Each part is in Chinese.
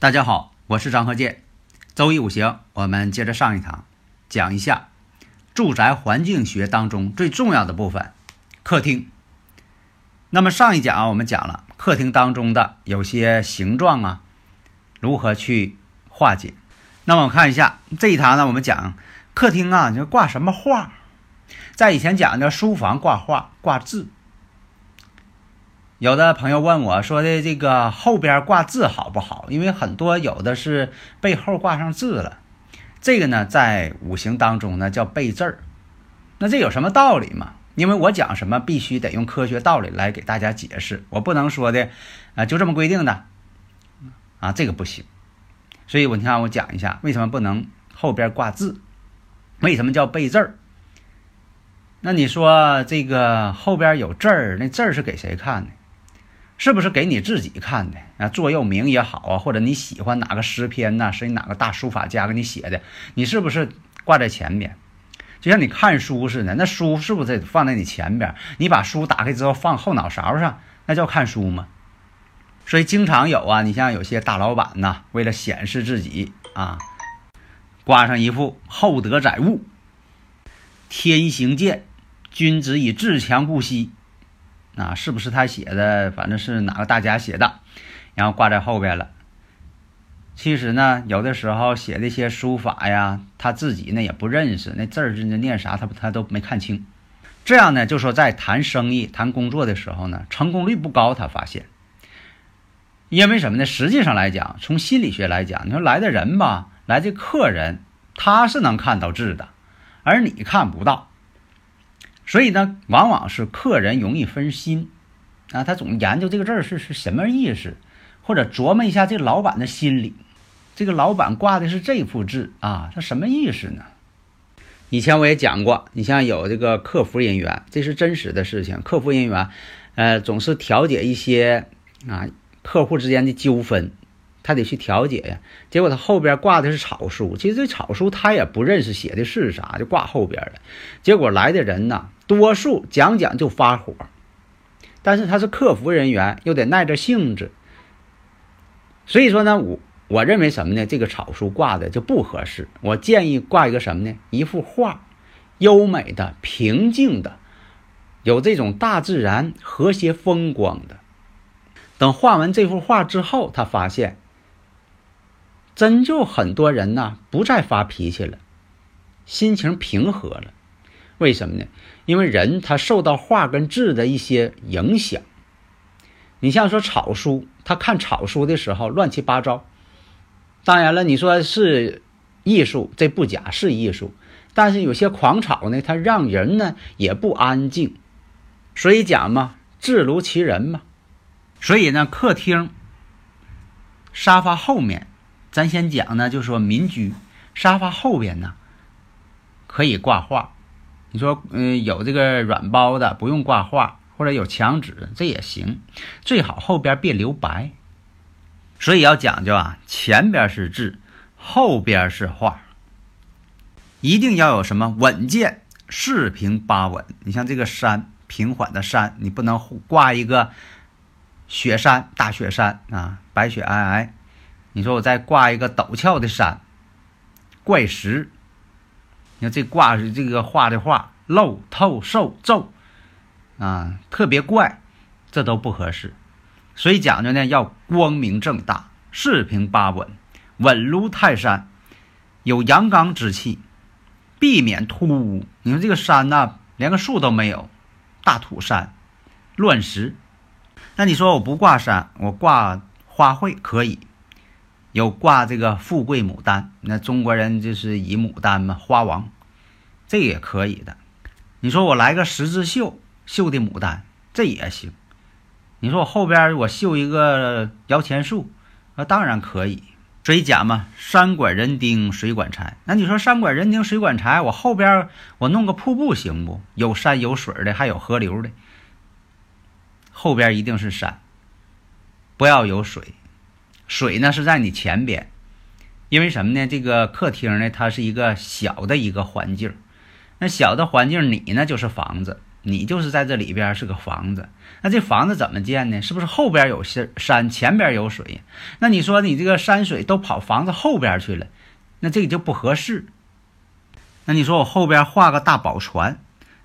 大家好，我是张和建。周易五行，我们接着上一堂，讲一下住宅环境学当中最重要的部分——客厅。那么上一讲啊，我们讲了客厅当中的有些形状啊，如何去化解。那么我看一下这一堂呢，我们讲客厅啊，就挂什么画？在以前讲的书房挂画、挂字。有的朋友问我说的这个后边挂字好不好？因为很多有的是背后挂上字了，这个呢在五行当中呢叫背字儿。那这有什么道理吗？因为我讲什么必须得用科学道理来给大家解释，我不能说的啊就这么规定的啊，这个不行。所以我你看我讲一下为什么不能后边挂字，为什么叫背字儿？那你说这个后边有字儿，那字儿是给谁看的？是不是给你自己看的啊？座右铭也好啊，或者你喜欢哪个诗篇呐，是你哪个大书法家给你写的？你是不是挂在前边？就像你看书似的，那书是不是得放在你前边？你把书打开之后放后脑勺上，那叫看书吗？所以经常有啊，你像有些大老板呐，为了显示自己啊，挂上一副厚德载物，天行健，君子以自强不息。啊，是不是他写的？反正是哪个大家写的，然后挂在后边了。其实呢，有的时候写的一些书法呀，他自己呢也不认识，那字儿是念啥，他他都没看清。这样呢，就说在谈生意、谈工作的时候呢，成功率不高。他发现，因为什么呢？实际上来讲，从心理学来讲，你说来的人吧，来的客人他是能看到字的，而你看不到。所以呢，往往是客人容易分心，啊，他总研究这个字儿是是什么意思，或者琢磨一下这老板的心理，这个老板挂的是这幅字啊，他什么意思呢？以前我也讲过，你像有这个客服人员，这是真实的事情，客服人员，呃，总是调解一些啊客户之间的纠纷，他得去调解呀，结果他后边挂的是草书，其实这草书他也不认识写的是啥，就挂后边了，结果来的人呢。多数讲讲就发火，但是他是客服人员，又得耐着性子。所以说呢，我我认为什么呢？这个草书挂的就不合适。我建议挂一个什么呢？一幅画，优美的、平静的，有这种大自然和谐风光的。等画完这幅画之后，他发现，真就很多人呐不再发脾气了，心情平和了。为什么呢？因为人他受到画跟字的一些影响。你像说草书，他看草书的时候乱七八糟。当然了，你说是艺术，这不假是艺术。但是有些狂草呢，它让人呢也不安静。所以讲嘛，字如其人嘛。所以呢，客厅沙发后面，咱先讲呢，就说民居沙发后边呢可以挂画。你说，嗯，有这个软包的不用挂画，或者有墙纸，这也行。最好后边别留白。所以要讲究啊，前边是字，后边是画。一定要有什么稳健，四平八稳。你像这个山，平缓的山，你不能挂一个雪山，大雪山啊，白雪皑皑。你说我再挂一个陡峭的山，怪石。你看这挂是这个画的画漏透瘦皱，啊，特别怪，这都不合适。所以讲究呢，要光明正大，四平八稳，稳如泰山，有阳刚之气，避免突兀。你说这个山呐，连个树都没有，大土山，乱石。那你说我不挂山，我挂花卉可以，有挂这个富贵牡丹，那中国人就是以牡丹嘛，花王，这也可以的。你说我来个十字绣绣的牡丹，这也行。你说我后边我绣一个摇钱树，那当然可以。所以讲嘛，山管人丁，水管财。那你说山管人丁，水管财，我后边我弄个瀑布行不？有山有水的，还有河流的，后边一定是山，不要有水。水呢是在你前边，因为什么呢？这个客厅呢，它是一个小的一个环境，那小的环境，你呢就是房子。你就是在这里边是个房子，那这房子怎么建呢？是不是后边有山，前边有水？那你说你这个山水都跑房子后边去了，那这个就不合适。那你说我后边画个大宝船，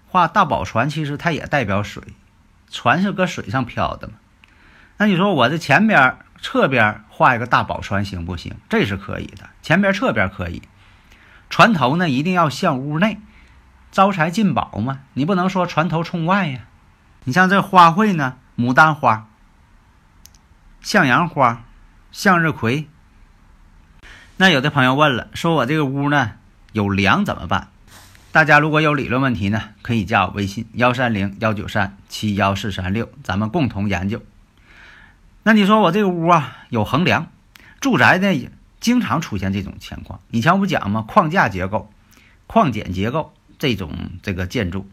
画大宝船其实它也代表水，船是搁水上漂的嘛。那你说我这前边、侧边画一个大宝船行不行？这是可以的，前边、侧边可以。船头呢一定要向屋内。招财进宝嘛，你不能说船头冲外呀。你像这花卉呢，牡丹花、向阳花、向日葵。那有的朋友问了，说我这个屋呢有梁怎么办？大家如果有理论问题呢，可以加我微信幺三零幺九三七幺四三六，咱们共同研究。那你说我这个屋啊有横梁，住宅呢经常出现这种情况。以前我不讲吗？框架结构、框剪结构。这种这个建筑，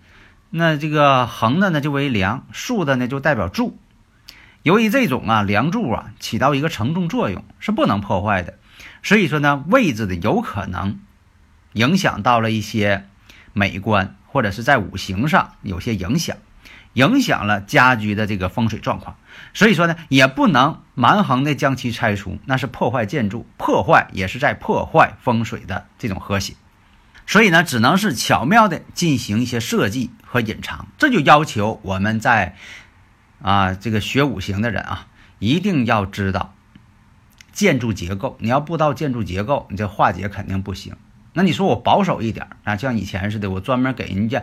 那这个横的呢就为梁，竖的呢就代表柱。由于这种啊梁柱啊起到一个承重作用，是不能破坏的，所以说呢位置的有可能影响到了一些美观，或者是在五行上有些影响，影响了家居的这个风水状况。所以说呢也不能蛮横的将其拆除，那是破坏建筑，破坏也是在破坏风水的这种和谐。所以呢，只能是巧妙的进行一些设计和隐藏，这就要求我们在啊这个学五行的人啊，一定要知道建筑结构。你要不知道建筑结构，你这化解肯定不行。那你说我保守一点啊，像以前似的，我专门给人家，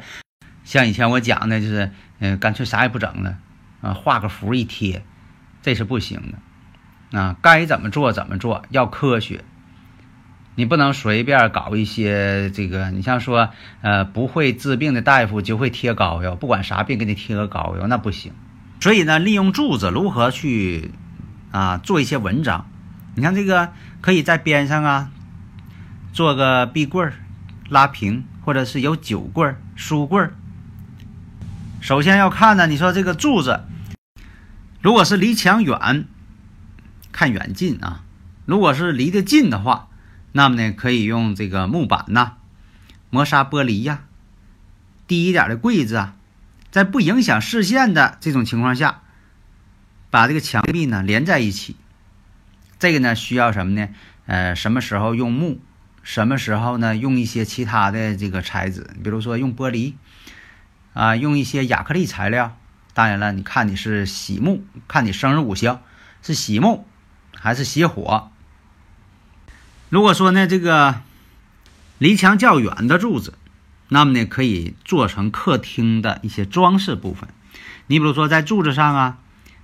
像以前我讲的就是，嗯，干脆啥也不整了，啊，画个符一贴，这是不行的，啊，该怎么做怎么做，要科学。你不能随便搞一些这个，你像说，呃，不会治病的大夫就会贴膏药，不管啥病给你贴个膏药，那不行。所以呢，利用柱子如何去啊做一些文章？你看这个可以在边上啊做个壁柜儿拉平，或者是有酒柜儿、书柜儿。首先要看呢，你说这个柱子，如果是离墙远，看远近啊；如果是离得近的话。那么呢，可以用这个木板呐、磨砂玻璃呀、低一点的柜子啊，在不影响视线的这种情况下，把这个墙壁呢连在一起。这个呢需要什么呢？呃，什么时候用木？什么时候呢用一些其他的这个材质？比如说用玻璃啊，用一些亚克力材料。当然了，你看你是喜木，看你生日五行是喜木还是喜火。如果说呢，这个离墙较远的柱子，那么呢，可以做成客厅的一些装饰部分。你比如说，在柱子上啊，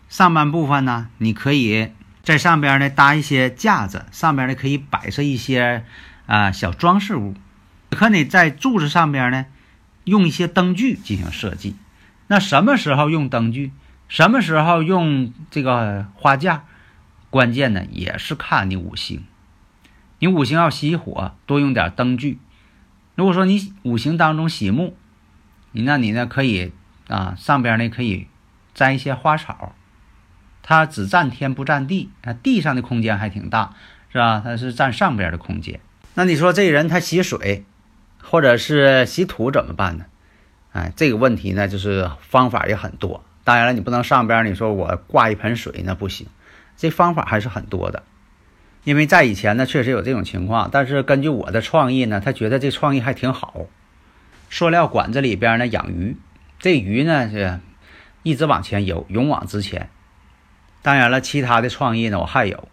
上半部分呢，你可以在上边呢搭一些架子，上边呢可以摆设一些啊小装饰物。可你在柱子上边呢，用一些灯具进行设计。那什么时候用灯具？什么时候用这个花架？关键呢，也是看你五行。你五行要喜火，多用点灯具。如果说你五行当中喜木，你那你呢可以啊上边呢可以栽一些花草，它只占天不占地，啊地上的空间还挺大，是吧？它是占上边的空间。那你说这人他喜水，或者是洗土怎么办呢？哎，这个问题呢就是方法也很多。当然了，你不能上边你说我挂一盆水那不行，这方法还是很多的。因为在以前呢，确实有这种情况，但是根据我的创意呢，他觉得这创意还挺好。塑料管子里边呢养鱼，这鱼呢是一直往前游，勇往直前。当然了，其他的创意呢我还有。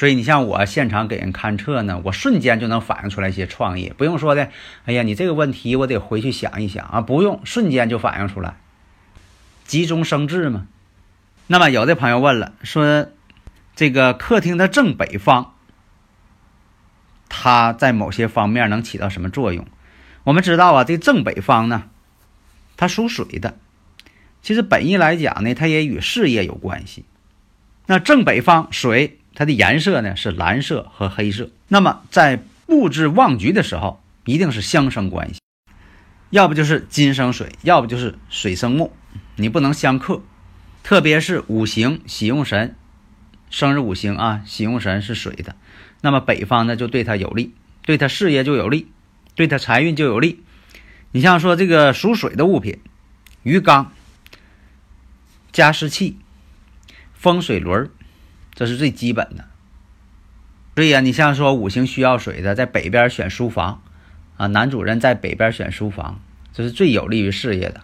所以你像我现场给人勘测呢，我瞬间就能反映出来一些创意，不用说的。哎呀，你这个问题我得回去想一想啊，不用，瞬间就反映出来，急中生智嘛。那么有的朋友问了，说。这个客厅的正北方，它在某些方面能起到什么作用？我们知道啊，这正北方呢，它属水的。其实本意来讲呢，它也与事业有关系。那正北方水，它的颜色呢是蓝色和黑色。那么在布置旺局的时候，一定是相生关系，要不就是金生水，要不就是水生木，你不能相克。特别是五行喜用神，生日五行啊，喜用神是水的，那么北方呢就对他有利，对他事业就有利，对他财运就有利。你像说这个属水的物品，鱼缸。加湿器、风水轮这是最基本的。所以啊，你像说五行需要水的，在北边选书房啊，男主人在北边选书房，这是最有利于事业的。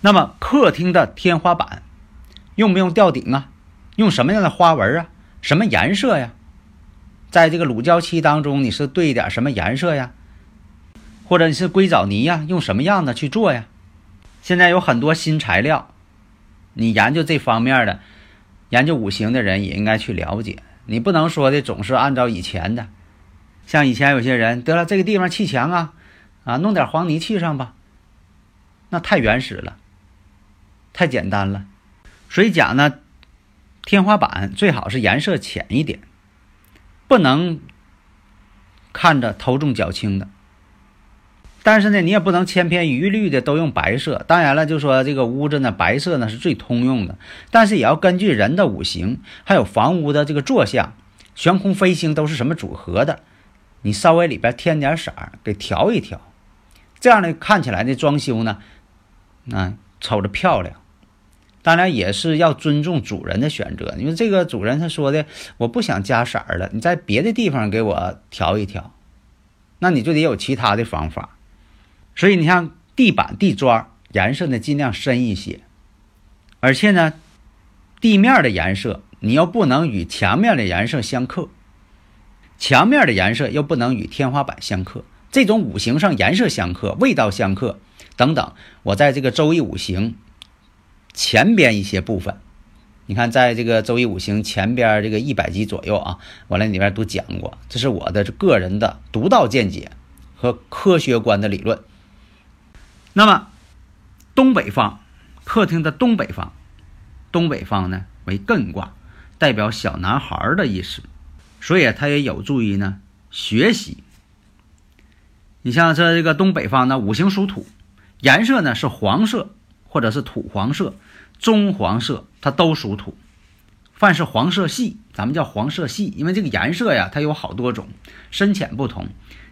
那么客厅的天花板用不用吊顶啊？用什么样的花纹啊？什么颜色呀？在这个乳胶漆当中，你是兑点什么颜色呀？或者你是硅藻泥呀？用什么样的去做呀？现在有很多新材料。你研究这方面的，研究五行的人也应该去了解。你不能说的总是按照以前的，像以前有些人得了这个地方砌墙啊，啊，弄点黄泥砌上吧，那太原始了，太简单了。所以讲呢，天花板最好是颜色浅一点，不能看着头重脚轻的。但是呢，你也不能千篇一律的都用白色。当然了，就说这个屋子呢，白色呢是最通用的。但是也要根据人的五行，还有房屋的这个坐向、悬空飞星都是什么组合的，你稍微里边添点色儿，给调一调，这样呢看起来呢装修呢，啊瞅着漂亮。当然也是要尊重主人的选择，因为这个主人他说的我不想加色儿了，你在别的地方给我调一调，那你就得有其他的方法。所以你像地板、地砖颜色呢，尽量深一些，而且呢，地面的颜色你又不能与墙面的颜色相克，墙面的颜色又不能与天花板相克。这种五行上颜色相克、味道相克等等，我在这个周易五行前边一些部分，你看在这个周易五行前边这个一百集左右啊，我在里边都讲过，这是我的个人的独到见解和科学观的理论。那么，东北方，客厅的东北方，东北方呢为艮卦，代表小男孩的意思，所以它也有助于呢学习。你像这这个东北方呢，五行属土，颜色呢是黄色或者是土黄色、棕黄色，它都属土。凡是黄色系，咱们叫黄色系，因为这个颜色呀，它有好多种，深浅不同。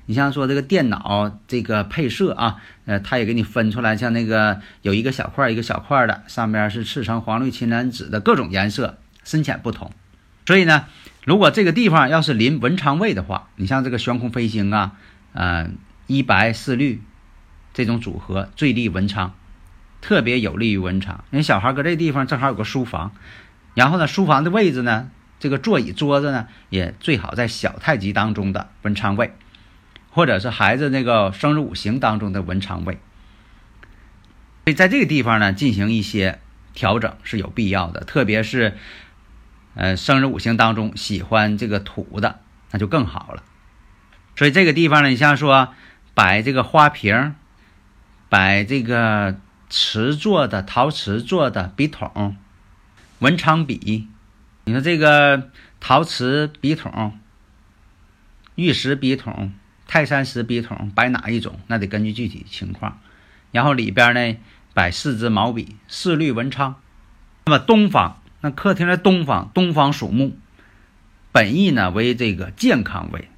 你像说这个电脑这个配色啊，呃，它也给你分出来，像那个有一个小块一个小块的，上边是赤橙黄绿青蓝紫的各种颜色，深浅不同。所以呢，如果这个地方要是临文昌位的话，你像这个悬空飞星啊，呃，一白四绿这种组合最利文昌，特别有利于文昌。因为小孩搁这地方正好有个书房，然后呢，书房的位置呢，这个座椅桌子呢，也最好在小太极当中的文昌位。或者是孩子那个生日五行当中的文昌位，所以在这个地方呢进行一些调整是有必要的，特别是，呃，生日五行当中喜欢这个土的，那就更好了。所以这个地方呢，你像说摆这个花瓶，摆这个瓷做的、陶瓷做的笔筒、文昌笔，你说这个陶瓷笔筒、玉石笔筒。泰山石笔筒摆哪一种？那得根据具体情况。然后里边呢摆四支毛笔，四绿文昌。那么东方，那客厅的东方，东方属木，本意呢为这个健康位。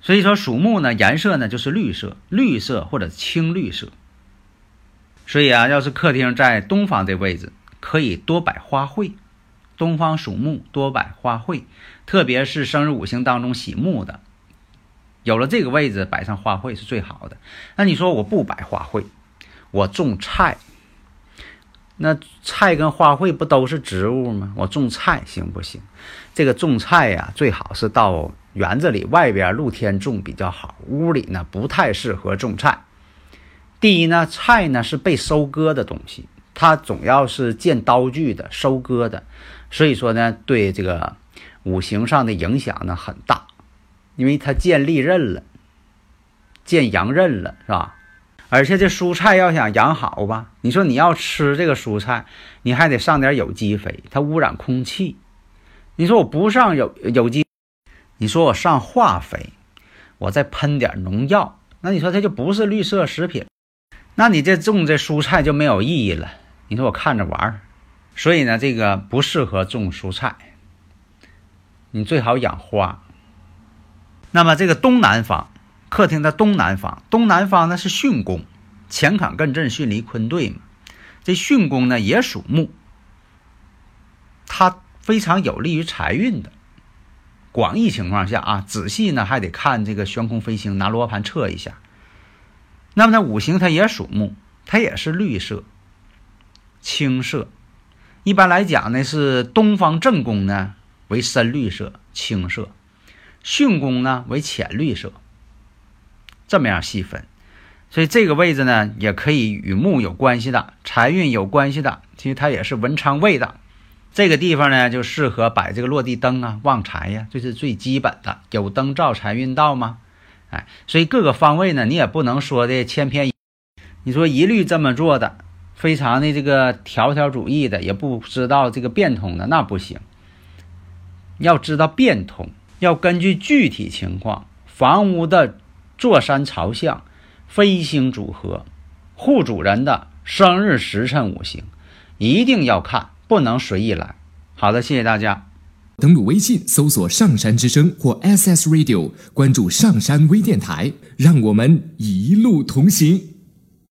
所以说属木呢，颜色呢就是绿色，绿色或者青绿色。所以啊，要是客厅在东方这位置，可以多摆花卉。东方属木，多摆花卉，特别是生日五行当中喜木的。有了这个位置，摆上花卉是最好的。那你说我不摆花卉，我种菜，那菜跟花卉不都是植物吗？我种菜行不行？这个种菜呀，最好是到园子里外边露天种比较好，屋里呢不太适合种菜。第一呢，菜呢是被收割的东西，它总要是见刀具的、收割的。所以说呢，对这个五行上的影响呢很大，因为它见利刃了，见阳刃了，是吧？而且这蔬菜要想养好吧，你说你要吃这个蔬菜，你还得上点有机肥，它污染空气。你说我不上有有机，你说我上化肥，我再喷点农药，那你说它就不是绿色食品，那你这种这蔬菜就没有意义了。你说我看着玩儿，所以呢，这个不适合种蔬菜，你最好养花。那么这个东南方。客厅的东南方，东南方呢是巽宫，乾坎艮震巽离坤兑嘛。这巽宫呢也属木，它非常有利于财运的。广义情况下啊，仔细呢还得看这个悬空飞星，拿罗盘测一下。那么呢，五行它也属木，它也是绿色、青色。一般来讲呢，是东方正宫呢为深绿色、青色，巽宫呢为浅绿色。这么样细分，所以这个位置呢，也可以与木有关系的，财运有关系的，其实它也是文昌位的。这个地方呢，就适合摆这个落地灯啊，旺财呀，这是最基本的。有灯照财运到吗？哎，所以各个方位呢，你也不能说的千篇，你说一律这么做的，非常的这个条条主义的，也不知道这个变通的，那不行。要知道变通，要根据具体情况，房屋的。坐山朝向、飞星组合、户主人的生日时辰、五行，一定要看，不能随意来。好的，谢谢大家。登录微信搜索“上山之声”或 SS Radio，关注上山微电台，让我们一路同行。